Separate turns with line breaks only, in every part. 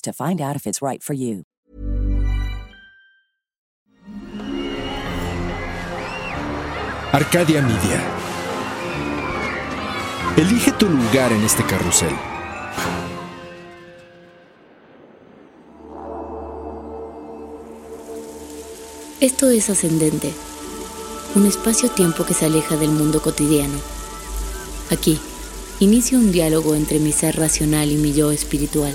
to find out if it's right for you.
Arcadia Media. Elige tu lugar en este carrusel.
Esto es Ascendente, un espacio-tiempo que se aleja del mundo cotidiano. Aquí, inicio un diálogo entre mi ser racional y mi yo espiritual.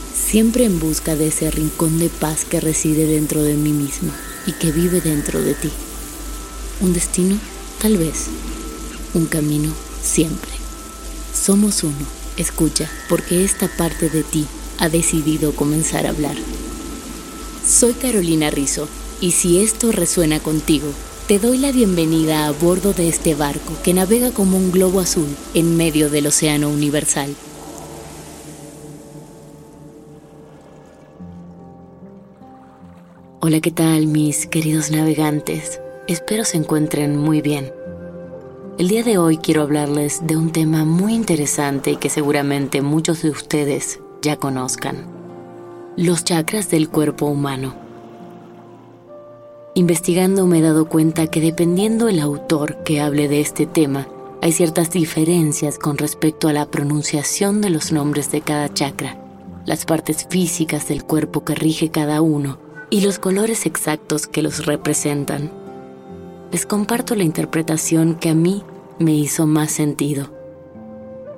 siempre en busca de ese rincón de paz que reside dentro de mí misma y que vive dentro de ti. Un destino, tal vez. Un camino, siempre. Somos uno. Escucha, porque esta parte de ti ha decidido comenzar a hablar. Soy Carolina Rizzo, y si esto resuena contigo, te doy la bienvenida a bordo de este barco que navega como un globo azul en medio del océano universal. Hola, ¿qué tal mis queridos navegantes? Espero se encuentren muy bien. El día de hoy quiero hablarles de un tema muy interesante y que seguramente muchos de ustedes ya conozcan. Los chakras del cuerpo humano. Investigando me he dado cuenta que dependiendo el autor que hable de este tema, hay ciertas diferencias con respecto a la pronunciación de los nombres de cada chakra, las partes físicas del cuerpo que rige cada uno y los colores exactos que los representan. Les comparto la interpretación que a mí me hizo más sentido.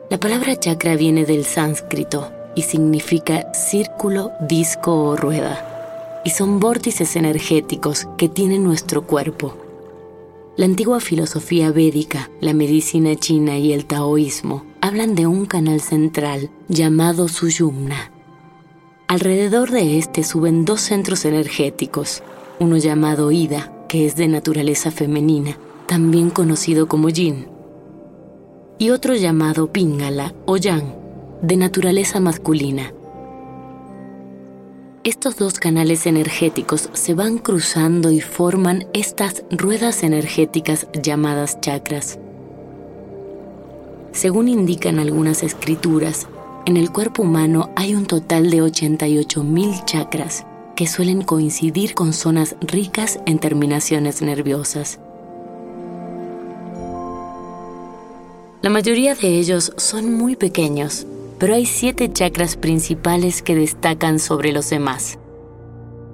La palabra chakra viene del sánscrito y significa círculo, disco o rueda, y son vórtices energéticos que tiene nuestro cuerpo. La antigua filosofía védica, la medicina china y el taoísmo hablan de un canal central llamado Suyumna, Alrededor de este suben dos centros energéticos, uno llamado Ida, que es de naturaleza femenina, también conocido como Yin, y otro llamado Pingala o Yang, de naturaleza masculina. Estos dos canales energéticos se van cruzando y forman estas ruedas energéticas llamadas chakras. Según indican algunas escrituras, en el cuerpo humano hay un total de 88.000 chakras que suelen coincidir con zonas ricas en terminaciones nerviosas. La mayoría de ellos son muy pequeños, pero hay siete chakras principales que destacan sobre los demás.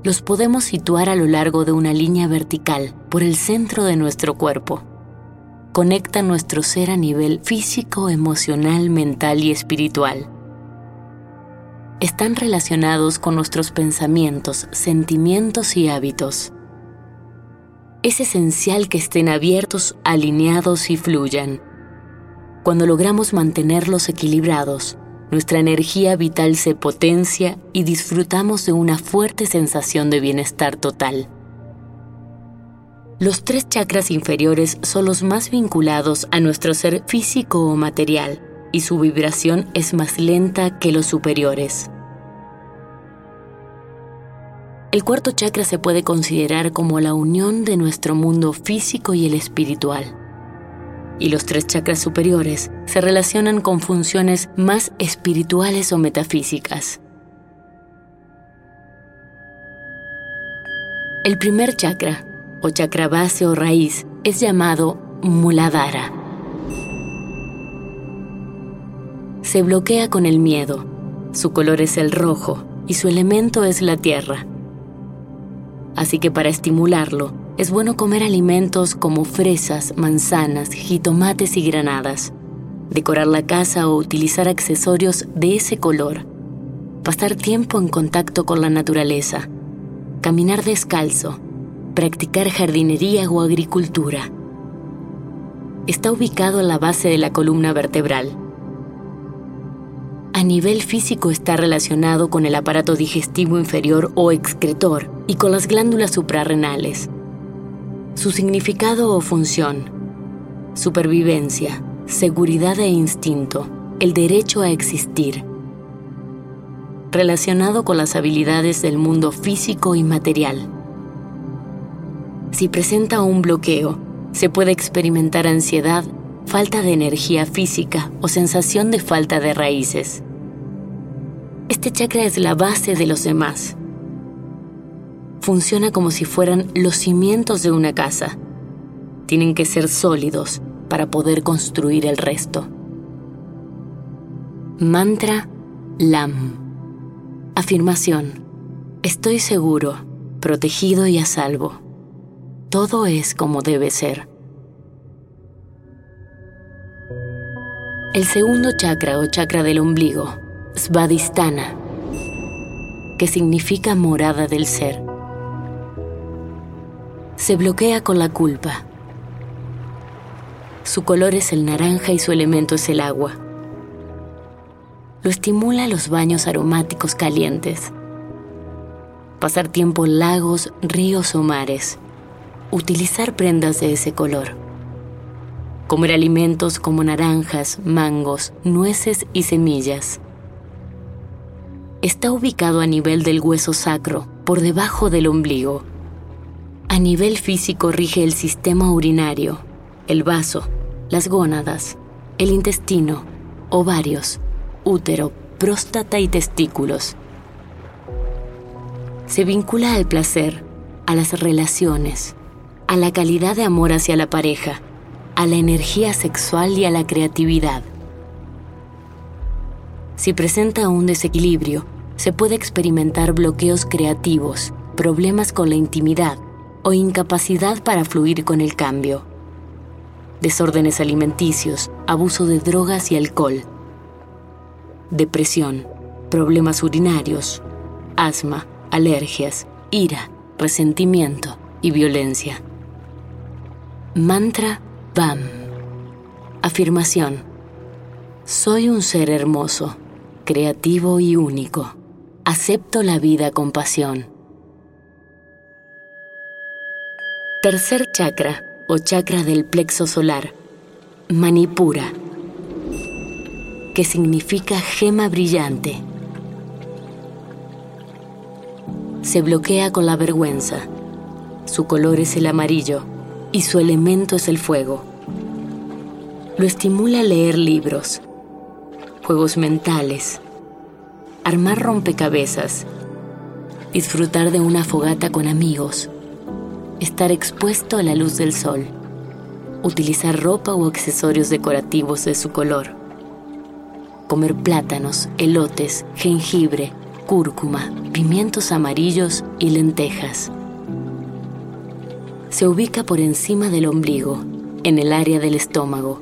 Los podemos situar a lo largo de una línea vertical por el centro de nuestro cuerpo. Conecta nuestro ser a nivel físico, emocional, mental y espiritual están relacionados con nuestros pensamientos, sentimientos y hábitos. Es esencial que estén abiertos, alineados y fluyan. Cuando logramos mantenerlos equilibrados, nuestra energía vital se potencia y disfrutamos de una fuerte sensación de bienestar total. Los tres chakras inferiores son los más vinculados a nuestro ser físico o material y su vibración es más lenta que los superiores. El cuarto chakra se puede considerar como la unión de nuestro mundo físico y el espiritual. Y los tres chakras superiores se relacionan con funciones más espirituales o metafísicas. El primer chakra, o chakra base o raíz, es llamado Muladhara. Se bloquea con el miedo. Su color es el rojo y su elemento es la tierra así que para estimularlo es bueno comer alimentos como fresas, manzanas, jitomates y granadas, decorar la casa o utilizar accesorios de ese color, pasar tiempo en contacto con la naturaleza, caminar descalzo, practicar jardinería o agricultura. Está ubicado a la base de la columna vertebral. A nivel físico está relacionado con el aparato digestivo inferior o excretor, y con las glándulas suprarrenales. Su significado o función. Supervivencia, seguridad e instinto, el derecho a existir. Relacionado con las habilidades del mundo físico y material. Si presenta un bloqueo, se puede experimentar ansiedad, falta de energía física o sensación de falta de raíces. Este chakra es la base de los demás funciona como si fueran los cimientos de una casa. Tienen que ser sólidos para poder construir el resto. Mantra LAM. Afirmación. Estoy seguro, protegido y a salvo. Todo es como debe ser. El segundo chakra o chakra del ombligo, Svadhisthana, que significa morada del ser se bloquea con la culpa. Su color es el naranja y su elemento es el agua. Lo estimula los baños aromáticos calientes. Pasar tiempo en lagos, ríos o mares. Utilizar prendas de ese color. Comer alimentos como naranjas, mangos, nueces y semillas. Está ubicado a nivel del hueso sacro, por debajo del ombligo a nivel físico rige el sistema urinario, el vaso, las gónadas, el intestino, ovarios, útero, próstata y testículos. Se vincula al placer, a las relaciones, a la calidad de amor hacia la pareja, a la energía sexual y a la creatividad. Si presenta un desequilibrio, se puede experimentar bloqueos creativos, problemas con la intimidad, o incapacidad para fluir con el cambio. Desórdenes alimenticios, abuso de drogas y alcohol. Depresión, problemas urinarios, asma, alergias, ira, resentimiento y violencia. Mantra BAM. Afirmación. Soy un ser hermoso, creativo y único. Acepto la vida con pasión. Tercer chakra o chakra del plexo solar, Manipura, que significa gema brillante. Se bloquea con la vergüenza. Su color es el amarillo y su elemento es el fuego. Lo estimula leer libros, juegos mentales, armar rompecabezas, disfrutar de una fogata con amigos estar expuesto a la luz del sol, utilizar ropa o accesorios decorativos de su color, comer plátanos, elotes, jengibre, cúrcuma, pimientos amarillos y lentejas. Se ubica por encima del ombligo, en el área del estómago.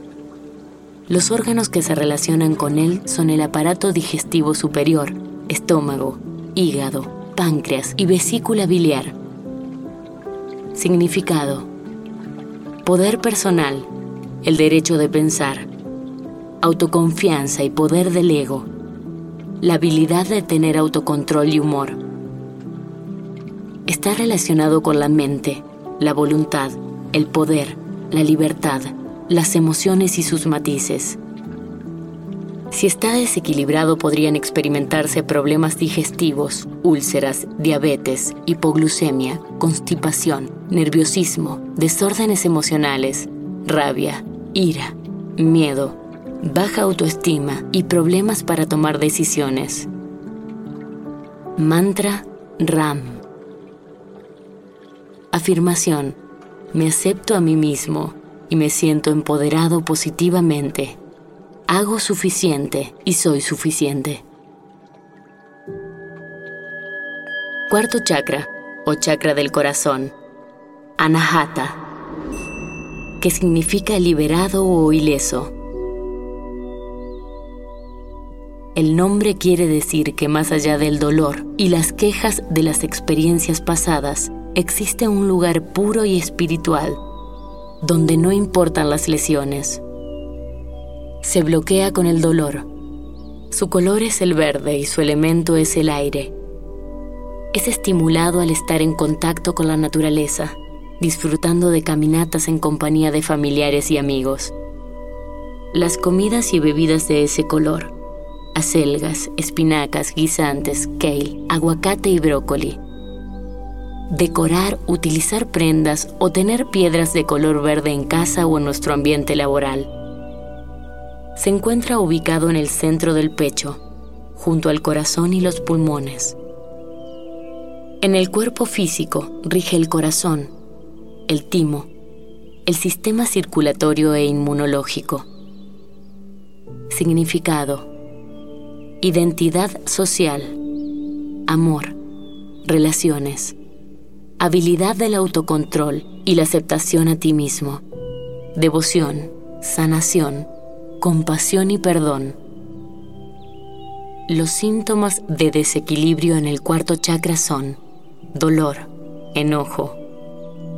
Los órganos que se relacionan con él son el aparato digestivo superior, estómago, hígado, páncreas y vesícula biliar Significado. Poder personal, el derecho de pensar, autoconfianza y poder del ego, la habilidad de tener autocontrol y humor. Está relacionado con la mente, la voluntad, el poder, la libertad, las emociones y sus matices. Si está desequilibrado podrían experimentarse problemas digestivos, úlceras, diabetes, hipoglucemia, constipación, nerviosismo, desórdenes emocionales, rabia, ira, miedo, baja autoestima y problemas para tomar decisiones. Mantra Ram. Afirmación. Me acepto a mí mismo y me siento empoderado positivamente. Hago suficiente y soy suficiente. Cuarto chakra o chakra del corazón. Anahata, que significa liberado o ileso. El nombre quiere decir que más allá del dolor y las quejas de las experiencias pasadas, existe un lugar puro y espiritual, donde no importan las lesiones se bloquea con el dolor. Su color es el verde y su elemento es el aire. Es estimulado al estar en contacto con la naturaleza, disfrutando de caminatas en compañía de familiares y amigos. Las comidas y bebidas de ese color, acelgas, espinacas, guisantes, kale, aguacate y brócoli. Decorar, utilizar prendas o tener piedras de color verde en casa o en nuestro ambiente laboral se encuentra ubicado en el centro del pecho, junto al corazón y los pulmones. En el cuerpo físico rige el corazón, el timo, el sistema circulatorio e inmunológico. Significado. Identidad social. Amor. Relaciones. Habilidad del autocontrol y la aceptación a ti mismo. Devoción. Sanación compasión y perdón. Los síntomas de desequilibrio en el cuarto chakra son dolor, enojo,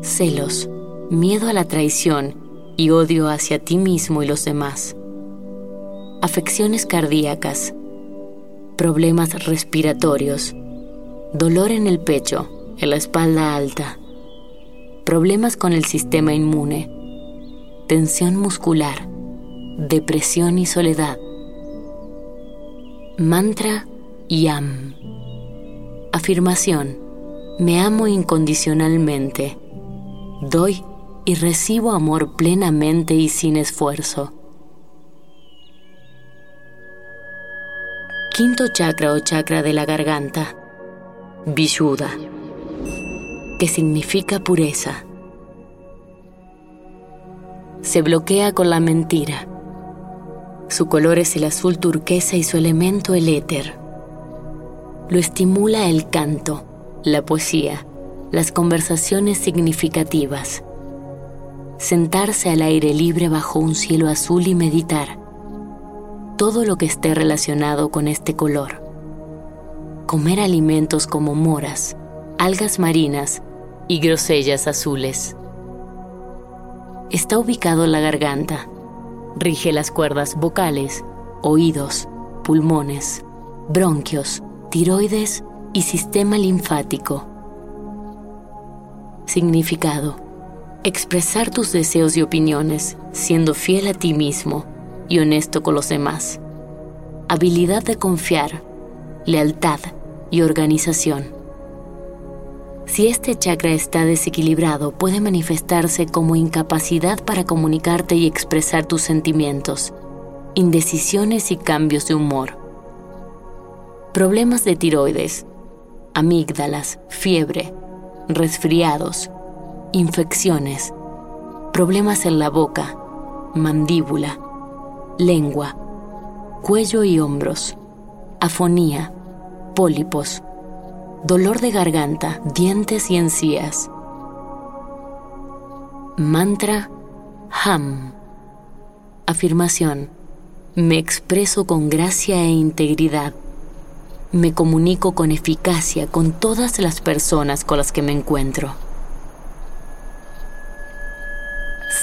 celos, miedo a la traición y odio hacia ti mismo y los demás. Afecciones cardíacas, problemas respiratorios, dolor en el pecho, en la espalda alta, problemas con el sistema inmune, tensión muscular, depresión y soledad. Mantra Yam. Afirmación. Me amo incondicionalmente. Doy y recibo amor plenamente y sin esfuerzo. Quinto chakra o chakra de la garganta. Vishuddha, que significa pureza. Se bloquea con la mentira su color es el azul turquesa y su elemento el éter. Lo estimula el canto, la poesía, las conversaciones significativas. Sentarse al aire libre bajo un cielo azul y meditar. Todo lo que esté relacionado con este color. Comer alimentos como moras, algas marinas y grosellas azules. Está ubicado en la garganta Rige las cuerdas vocales, oídos, pulmones, bronquios, tiroides y sistema linfático. Significado. Expresar tus deseos y opiniones siendo fiel a ti mismo y honesto con los demás. Habilidad de confiar, lealtad y organización. Si este chakra está desequilibrado, puede manifestarse como incapacidad para comunicarte y expresar tus sentimientos, indecisiones y cambios de humor. Problemas de tiroides, amígdalas, fiebre, resfriados, infecciones, problemas en la boca, mandíbula, lengua, cuello y hombros, afonía, pólipos, dolor de garganta, dientes y encías. Mantra Ham. Afirmación. Me expreso con gracia e integridad. Me comunico con eficacia con todas las personas con las que me encuentro.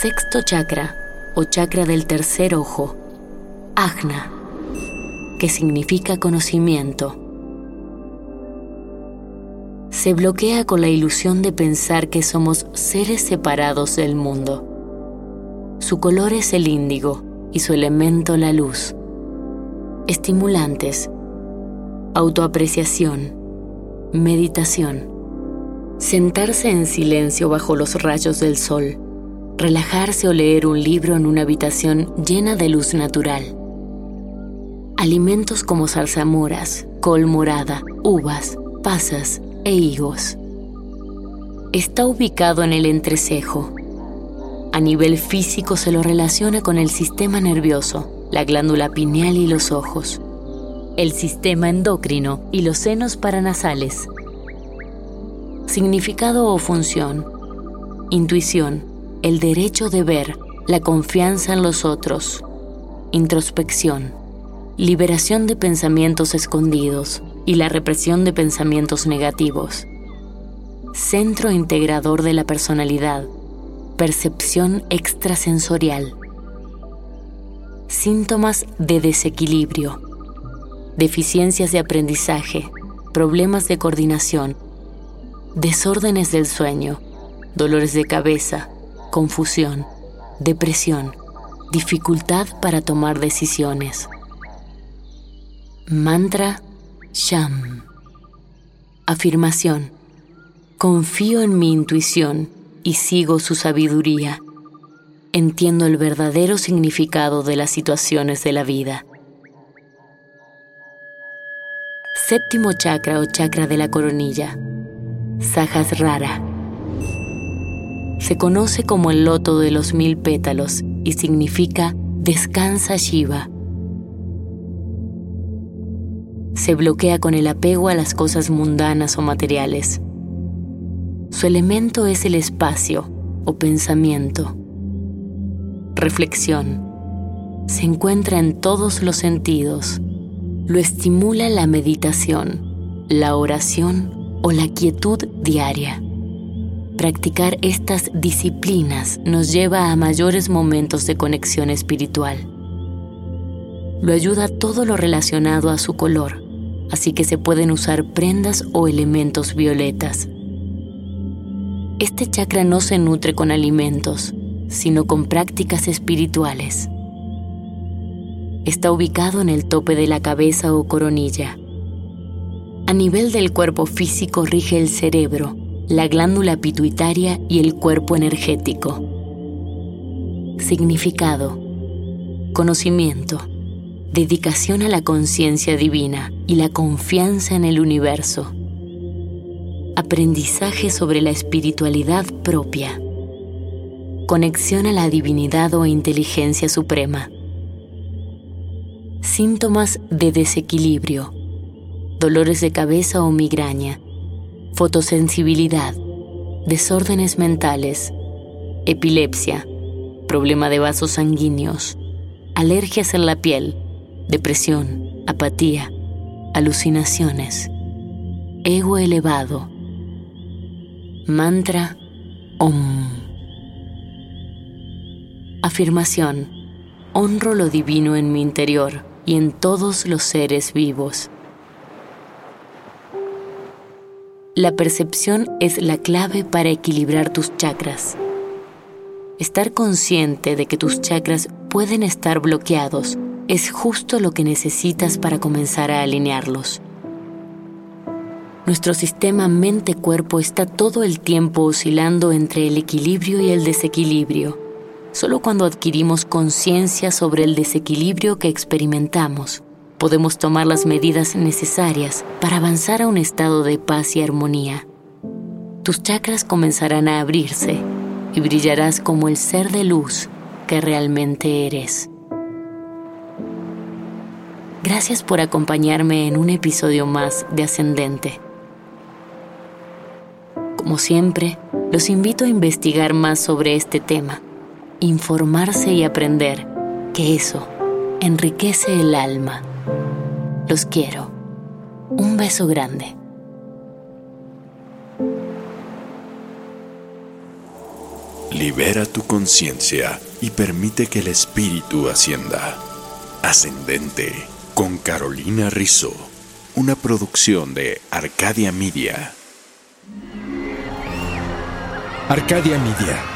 Sexto chakra o chakra del tercer ojo. Agna, que significa conocimiento se bloquea con la ilusión de pensar que somos seres separados del mundo. Su color es el índigo y su elemento la luz. estimulantes, autoapreciación, meditación, sentarse en silencio bajo los rayos del sol, relajarse o leer un libro en una habitación llena de luz natural. Alimentos como zarzamoras, col morada, uvas, pasas e higos. Está ubicado en el entrecejo. A nivel físico se lo relaciona con el sistema nervioso, la glándula pineal y los ojos, el sistema endocrino y los senos paranasales. Significado o función. Intuición, el derecho de ver, la confianza en los otros. Introspección, liberación de pensamientos escondidos y la represión de pensamientos negativos. Centro integrador de la personalidad, percepción extrasensorial. Síntomas de desequilibrio, deficiencias de aprendizaje, problemas de coordinación, desórdenes del sueño, dolores de cabeza, confusión, depresión, dificultad para tomar decisiones. Mantra Sham. Afirmación. Confío en mi intuición y sigo su sabiduría. Entiendo el verdadero significado de las situaciones de la vida. Séptimo chakra o chakra de la coronilla. Sahasrara. Se conoce como el loto de los mil pétalos y significa descansa Shiva se bloquea con el apego a las cosas mundanas o materiales. Su elemento es el espacio o pensamiento. Reflexión. Se encuentra en todos los sentidos. Lo estimula la meditación, la oración o la quietud diaria. Practicar estas disciplinas nos lleva a mayores momentos de conexión espiritual. Lo ayuda todo lo relacionado a su color, así que se pueden usar prendas o elementos violetas. Este chakra no se nutre con alimentos, sino con prácticas espirituales. Está ubicado en el tope de la cabeza o coronilla. A nivel del cuerpo físico rige el cerebro, la glándula pituitaria y el cuerpo energético. Significado. Conocimiento dedicación a la conciencia divina y la confianza en el universo. Aprendizaje sobre la espiritualidad propia. Conexión a la divinidad o inteligencia suprema. Síntomas de desequilibrio. Dolores de cabeza o migraña. Fotosensibilidad. Desórdenes mentales. Epilepsia. Problema de vasos sanguíneos. Alergias en la piel depresión, apatía, alucinaciones, ego elevado, mantra OM. Afirmación, honro lo divino en mi interior y en todos los seres vivos. La percepción es la clave para equilibrar tus chakras. Estar consciente de que tus chakras pueden estar bloqueados es justo lo que necesitas para comenzar a alinearlos. Nuestro sistema mente-cuerpo está todo el tiempo oscilando entre el equilibrio y el desequilibrio. Solo cuando adquirimos conciencia sobre el desequilibrio que experimentamos, podemos tomar las medidas necesarias para avanzar a un estado de paz y armonía. Tus chakras comenzarán a abrirse y brillarás como el ser de luz que realmente eres. Gracias por acompañarme en un episodio más de Ascendente. Como siempre, los invito a investigar más sobre este tema, informarse y aprender, que eso enriquece el alma. Los quiero. Un beso grande.
Libera tu conciencia y permite que el espíritu ascienda. Ascendente con Carolina Rizzo, una producción de Arcadia Media. Arcadia Media.